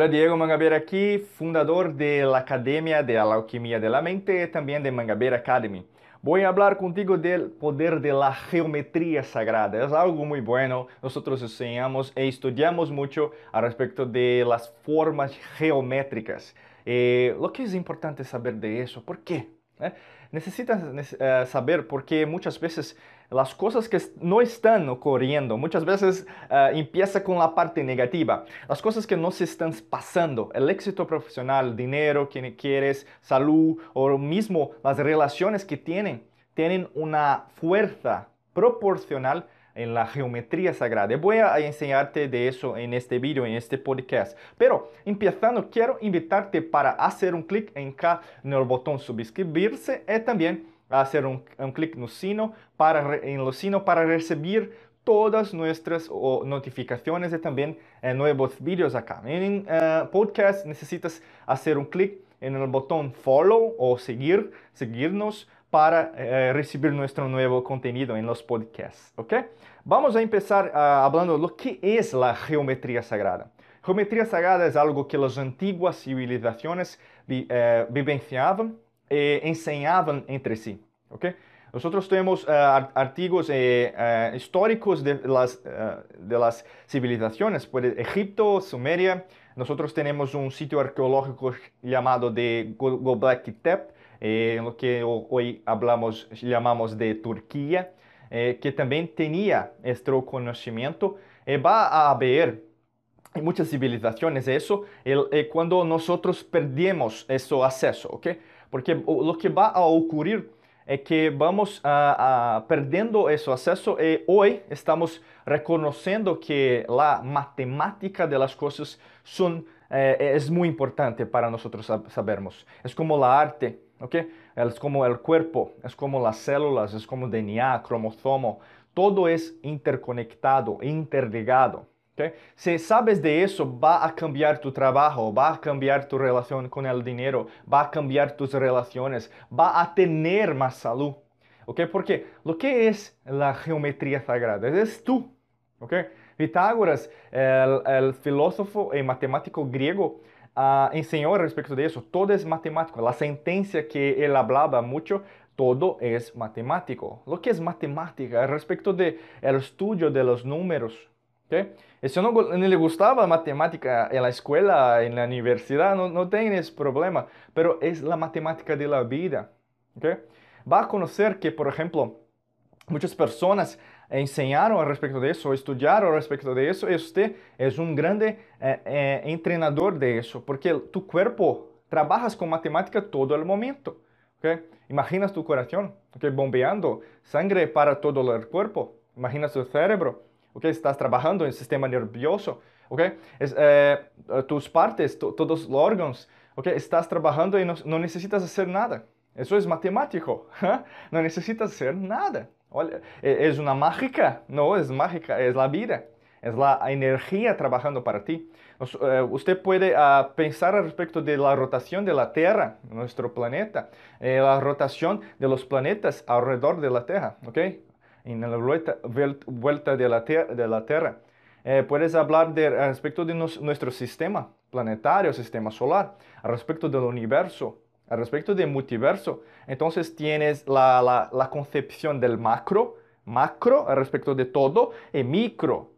Olá, Diego Mangabeira aqui, fundador da Academia de Alquimia de la Mente e também de Mangabeira Academy. Vou falar contigo do poder da geometria sagrada. É algo muito bueno. Nós enseñamos e estudamos muito a respeito de las formas geométricas. Eh, lo que é importante saber de isso? Por quê? Eh? Né? Necesitas eh, saber porque muitas vezes las cosas que no están ocurriendo, muchas veces uh, empieza con la parte negativa, las cosas que no se están pasando, el éxito profesional, dinero que quieres, salud o mismo las relaciones que tienen, tienen una fuerza proporcional en la geometría sagrada. Voy a enseñarte de eso en este video, en este podcast. Pero empezando, quiero invitarte para hacer un clic en en el botón suscribirse y también hacer un, un clic no sino para, el sino para recibir todas nuestras oh, notificaciones y también eh, videos acá. En uh, podcast necesitas hacer un clic el botón follow o seguir, seguirnos para eh, recibir nuestro nuevo contenido en los podcasts, ¿ok? Vamos a empezar uh, hablando de lo que es la geometría sagrada. Geometría sagrada es algo que las antiguas civilizaciones vi, eh, vivenciaban e enseñaban entre sí, ¿ok? Nosotros tenemos uh, artículos eh, uh, históricos de las, uh, de las civilizaciones, por Egipto, Sumeria. Nosotros tenemos un sitio arqueológico llamado de Göbekli Tepe, eh, lo que hoy hablamos, llamamos de Turquía, eh, que también tenía este conocimiento. Va a haber muchas civilizaciones eso el, cuando nosotros perdemos ese acceso, ¿ok? Porque lo que va a ocurrir é que vamos perdendo esse acesso e hoje estamos reconhecendo que a matemática das coisas são, eh, é é muito importante para nós sabermos. É como a arte, ok? É como o corpo, é como as células, é como DNA, cromossomo, todo é interconectado, interligado. ¿Okay? Si sabes de eso, va a cambiar tu trabajo, va a cambiar tu relación con el dinero, va a cambiar tus relaciones, va a tener más salud. ¿okay? Porque lo que es la geometría sagrada es tú. ¿okay? Pitágoras, el, el filósofo y matemático griego, uh, enseñó respecto de eso. Todo es matemático. La sentencia que él hablaba mucho, todo es matemático. Lo que es matemática respecto del el estudio de los números. ¿Okay? Si no, no, le gustaba matemática en la escuela, en la universidad, no, no tienes problema. Pero es la matemática de la vida. ¿okay? Va a conocer que, por ejemplo, muchas personas enseñaron respecto de eso, estudiaron respecto de eso, y usted es un grande eh, eh, entrenador de eso, porque tu cuerpo trabajas con matemática todo el momento. ¿okay? Imaginas tu corazón ¿okay? bombeando sangre para todo el cuerpo. Imaginas tu cerebro. ¿Okay? Estás trabajando en el sistema nervioso. ¿okay? Es, eh, tus partes, todos los órganos. ¿okay? Estás trabajando y no, no necesitas hacer nada. Eso es matemático. ¿eh? No necesitas hacer nada. Olha, ¿es una mágica? No, es mágica, es la vida. Es la energía trabajando para ti. Uh, usted puede uh, pensar al respecto de la rotación de la Tierra, nuestro planeta, eh, la rotación de los planetas alrededor de la Tierra, ¿ok? En la vuelta, vuelta de, la de la Tierra. Eh, puedes hablar de, respecto de nos, nuestro sistema planetario, sistema solar, respecto del universo, respecto del multiverso, entonces tienes la, la, la, concepción del macro, macro respecto de todo, y micro.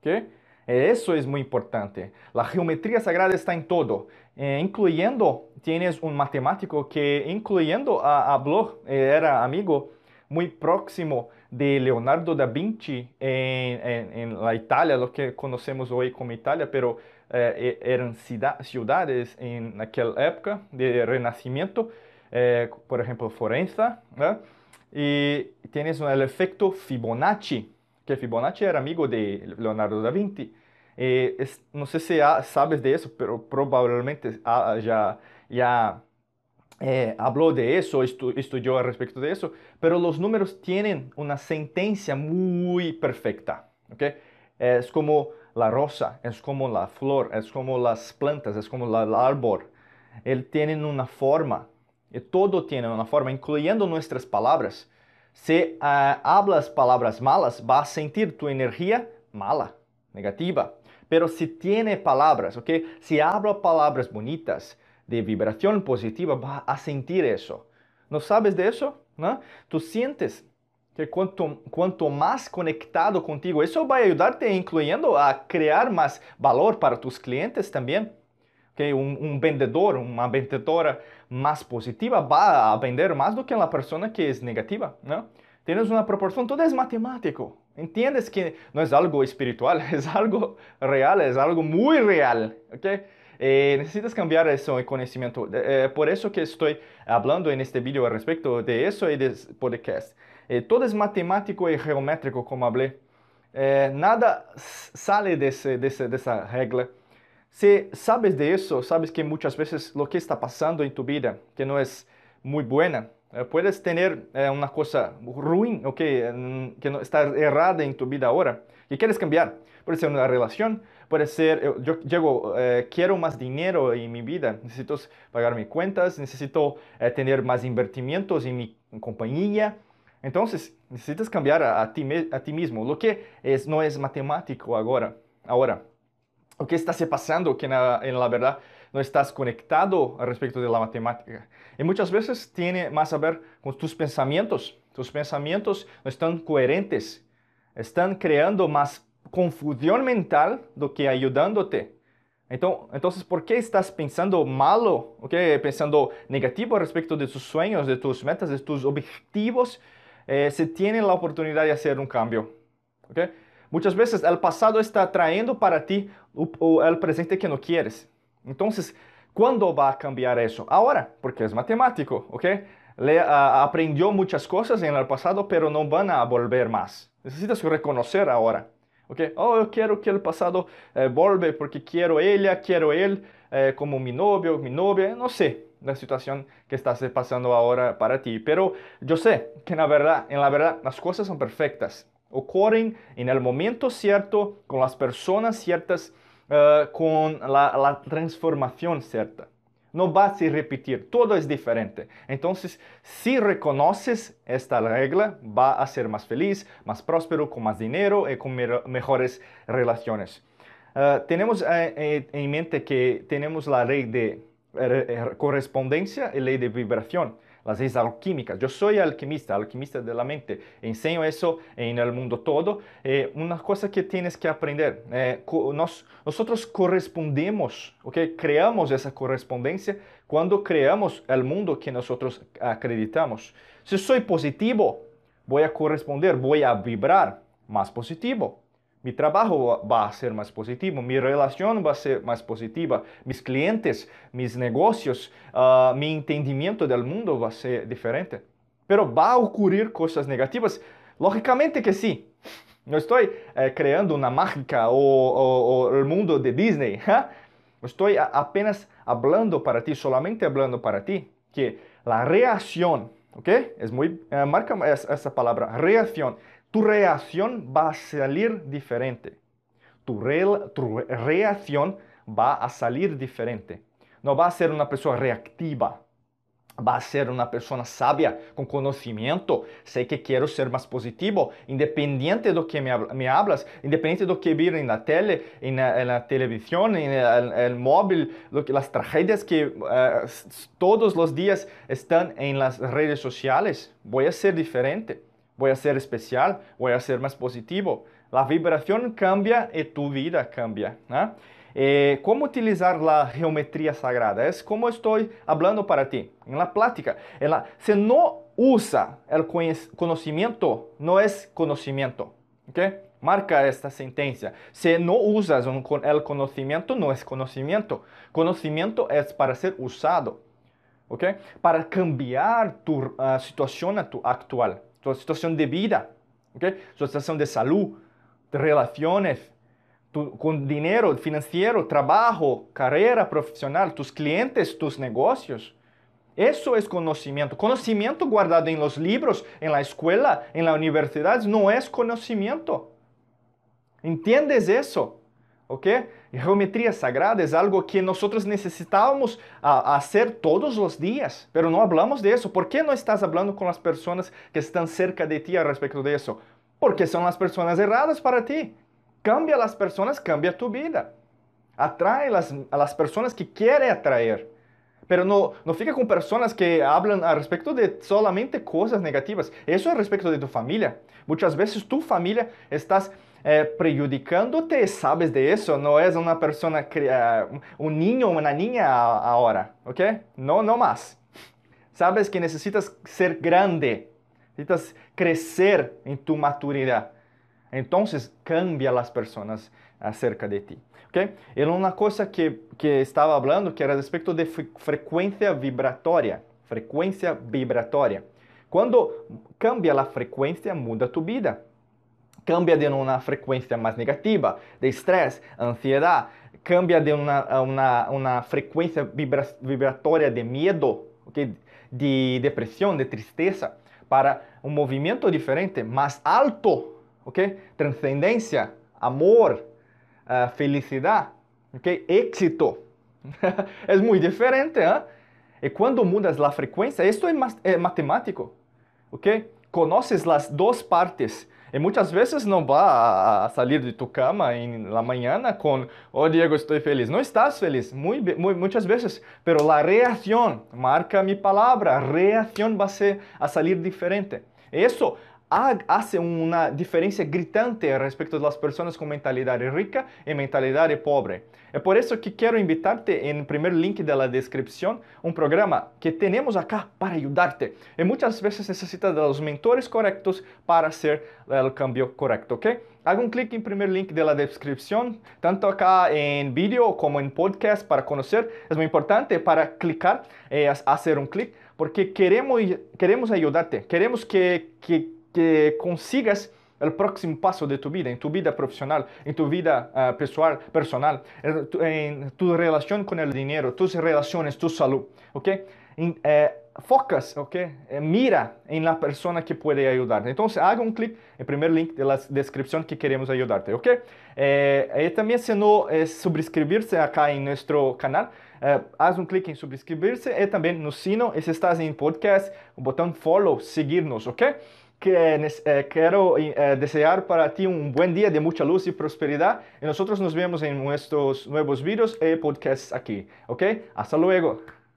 ¿okay? Eso es muy importante. La geometría sagrada está en todo, eh, incluyendo, tienes un matemático que, incluyendo, a, habló, eh, era amigo muy próximo de Leonardo da Vinci em, em, em la Itália, o que conhecemos hoje como Itália, pero eh, eram cidades em naquela época de Renascimento, eh, por exemplo Florença, né? e tens o efeito Fibonacci, que Fibonacci era amigo de Leonardo da Vinci. Eh, es, não sei se há, sabes disso, mas provavelmente já já eh, habló de eso, estu estudió al respecto de eso, pero los números tienen una sentencia muy perfecta. ¿okay? Es como la rosa, es como la flor, es como las plantas, es como la, el árbol. Él tienen una forma, y todo tiene una forma, incluyendo nuestras palabras. Si uh, hablas palabras malas, vas a sentir tu energía mala, negativa. Pero si tiene palabras, ¿ok? Si habla palabras bonitas, de vibración positiva, va a sentir eso. ¿No sabes de eso? ¿No? Tú sientes que cuanto, cuanto más conectado contigo, eso va a ayudarte incluyendo a crear más valor para tus clientes también. Que un, vendedor, una vendedora más positiva va a vender más do que la persona que es negativa, ¿no? Tienes una proporción, todo es matemático. Entiendes que no es algo espiritual, es algo real, es algo muy real, ¿ok? Eh, necesitas cambiar eso en conocimiento. Eh, por eso que estoy hablando en este video al respecto de eso y de podcast. Eh, todo es matemático y geométrico, como hablé. Eh, nada sale de, ese, de, ese, de, esa regla. Si sabes de eso, sabes que muchas veces lo que está pasando en tu vida, que no es muy buena, puedes tener eh, una cosa ruin, okay, que no está errada en tu vida ahora, y quieres cambiar. Puede ser una relación, puede ser, eh, yo llego, eh, quiero más dinero en mi vida, necesito pagar mis cuentas, necesito eh, tener más invertimientos en mi compañía. Entonces, necesitas cambiar a, ti, a ti mismo. Lo que es, no es matemático ahora. ahora. O que está pasando que en la verdad no estás conectado al respecto de la matemática. Y muchas veces tiene más a ver con tus pensamientos. Tus pensamientos no están coherentes. Están creando más confusión mental do que ayudándote. Entonces, ¿por qué estás pensando malo, okay? pensando negativo respecto de tus sueños, de tus metas, de tus objetivos, eh, se tiene la oportunidad de hacer un cambio? Okay? Muchas veces el pasado está trayendo para ti el presente que no quieres. Entonces, ¿cuándo va a cambiar eso? Ahora, porque es matemático, ¿ok? Le, uh, aprendió muchas cosas en el pasado, pero no van a volver más. Necesitas reconocer ahora. Okay? Oh, eu quero que o passado eh, volve porque quero ela, quero ele eh, como mi novio, mi novia, não sei la situação que está se passando agora para ti, pero eu sei que na verdade, en la verdad, as coisas são perfectas, ocorrem en el momento cierto, con las personas ciertas, uh, con la, la transformación cierta. No va a se repetir, todo es diferente. Entonces, si reconoces esta regla, va a ser más feliz, más próspero, con más dinero y con me mejores relaciones. Uh, tenemos uh, en mente que tenemos la ley de correspondencia y ley de vibración las leyes alquímicas. Yo soy alquimista, alquimista de la mente. Enseño eso en el mundo todo. Eh, una cosa que tienes que aprender. Eh, nos, nosotros correspondemos, ¿okay? creamos esa correspondencia cuando creamos el mundo que nosotros acreditamos. Si soy positivo, voy a corresponder, voy a vibrar más positivo. Mi trabajo va a ser más positivo, mi relación va a ser más positiva, mis clientes, mis negocios, uh, mi entendimiento del mundo va a ser diferente. Pero va a ocurrir cosas negativas. Lógicamente que sí. No estoy eh, creando una mágica o, o, mundo de Disney. ¿eh? Apenas hablando para ti, solamente hablando para ti, que la reacción, ¿ok? Es muy, eh, marca esa palabra, reacción tu reacción va a salir diferente. Tu, re, tu reacción va a salir diferente. No va a ser una persona reactiva. Va a ser una persona sabia, con conocimiento. Sé que quiero ser más positivo, independiente de lo que me, hablas, independiente de lo que vi en la tele, en la, televisión, en el, móvil, lo que, las tragedias que uh, todos los días están en las redes sociales. Voy a ser diferente voy a ser especial, voy a ser más positivo. La vibración cambia y tu vida cambia. ¿no? Eh, ¿Cómo utilizar la geometría sagrada? Es como estoy hablando para ti, en la plática. En la, si no usa el conocimiento, no es conocimiento. ¿okay? Marca esta sentencia. Si no usas un, el conocimiento, no es conocimiento. Conocimiento es para ser usado. ¿okay? Para cambiar tu uh, situación actual tu situación de vida, ¿okay? tu situación de salud, de relaciones, tu, con dinero financiero, trabajo, carrera profesional, tus clientes, tus negocios. Eso es conocimiento. Conocimiento guardado en los libros, en la escuela, en la universidad, no es conocimiento. ¿Entiendes eso? ¿Ok? Geometría sagrada es algo que nosotros necesitamos a, hacer todos los días, pero no hablamos de. ¿Por qué no estás hablando con las personas que están cerca de ti al respecto de? Porque son las personas erradas para ti. Cambia a las personas, cambia tu vida. Atrae las, a las personas que quiere atraer. Pero no, no fica con personas que hablan al respecto de solamente cosas negativas. Eso es respecto de tu familia. Muchas veces tu familia estás eh, prejudicándote, sabes de eso. No es una persona, uh, un niño o una niña ahora, ¿ok? No, no más. Sabes que necesitas ser grande, necesitas crecer en tu maturidad. Entonces cambia las personas acerca de ti. ¿okay? Era una cosa que, que estaba hablando que era respecto de frecuencia vibratoria. Frecuencia vibratoria. Cuando cambia la frecuencia, muda tu vida cambia de uma frequência mais negativa, de estresse, ansiedade, cambia de uma, uma, uma frequência vibra, vibratória de medo, okay? de depressão, de tristeza, para um movimento diferente, mais alto, ok? Transcendência, amor, eh, uh, felicidade, ok? Éxito. é muito diferente, ¿ah? hein? E quando mudas a frequência, isso é, é eh, matemático, ok? Conoces as duas partes e muitas vezes não vá a, sair de tu cama em la manhã com "Oh Diego, estou feliz". Não estás feliz, muitas vezes, mas a reação, marca minha palavra, a reação vai ser a sair diferente. Isso hace una diferencia gritante respecto de las personas con mentalidad rica y mentalidad pobre. Es por eso que quiero invitarte en el primer link de la descripción, un programa que tenemos acá para ayudarte. Y muchas veces necesitas de los mentores correctos para hacer el cambio correcto, ¿ok? Haga un clic en primer link de la descripción, tanto acá en vídeo como en podcast para conocer. Es muy importante para clicar, eh, hacer un clic, porque queremos, queremos ayudarte. Queremos que, que que consigas el próximo paso de tu vida, en tu vida profesional, en tu vida uh, personal, personal en, tu, en, tu, relación con el dinero, tus tu salud, ¿ok? En, eh, focas, ¿ok? Eh, mira en la persona que puede ayudarte. Entonces, haga un clic en el primer link de la que queremos ayudarte, ¿ok? Eh, y también si no suscribirse acá en nuestro canal, eh, haz un clic en suscribirse y también no sino, y si estás en podcast, el botón follow, seguirnos, ¿ok? Que eh, quiero eh, desear para ti un buen día de mucha luz y prosperidad. Y nosotros nos vemos en nuestros nuevos videos y podcasts aquí. ¿Ok? Hasta luego.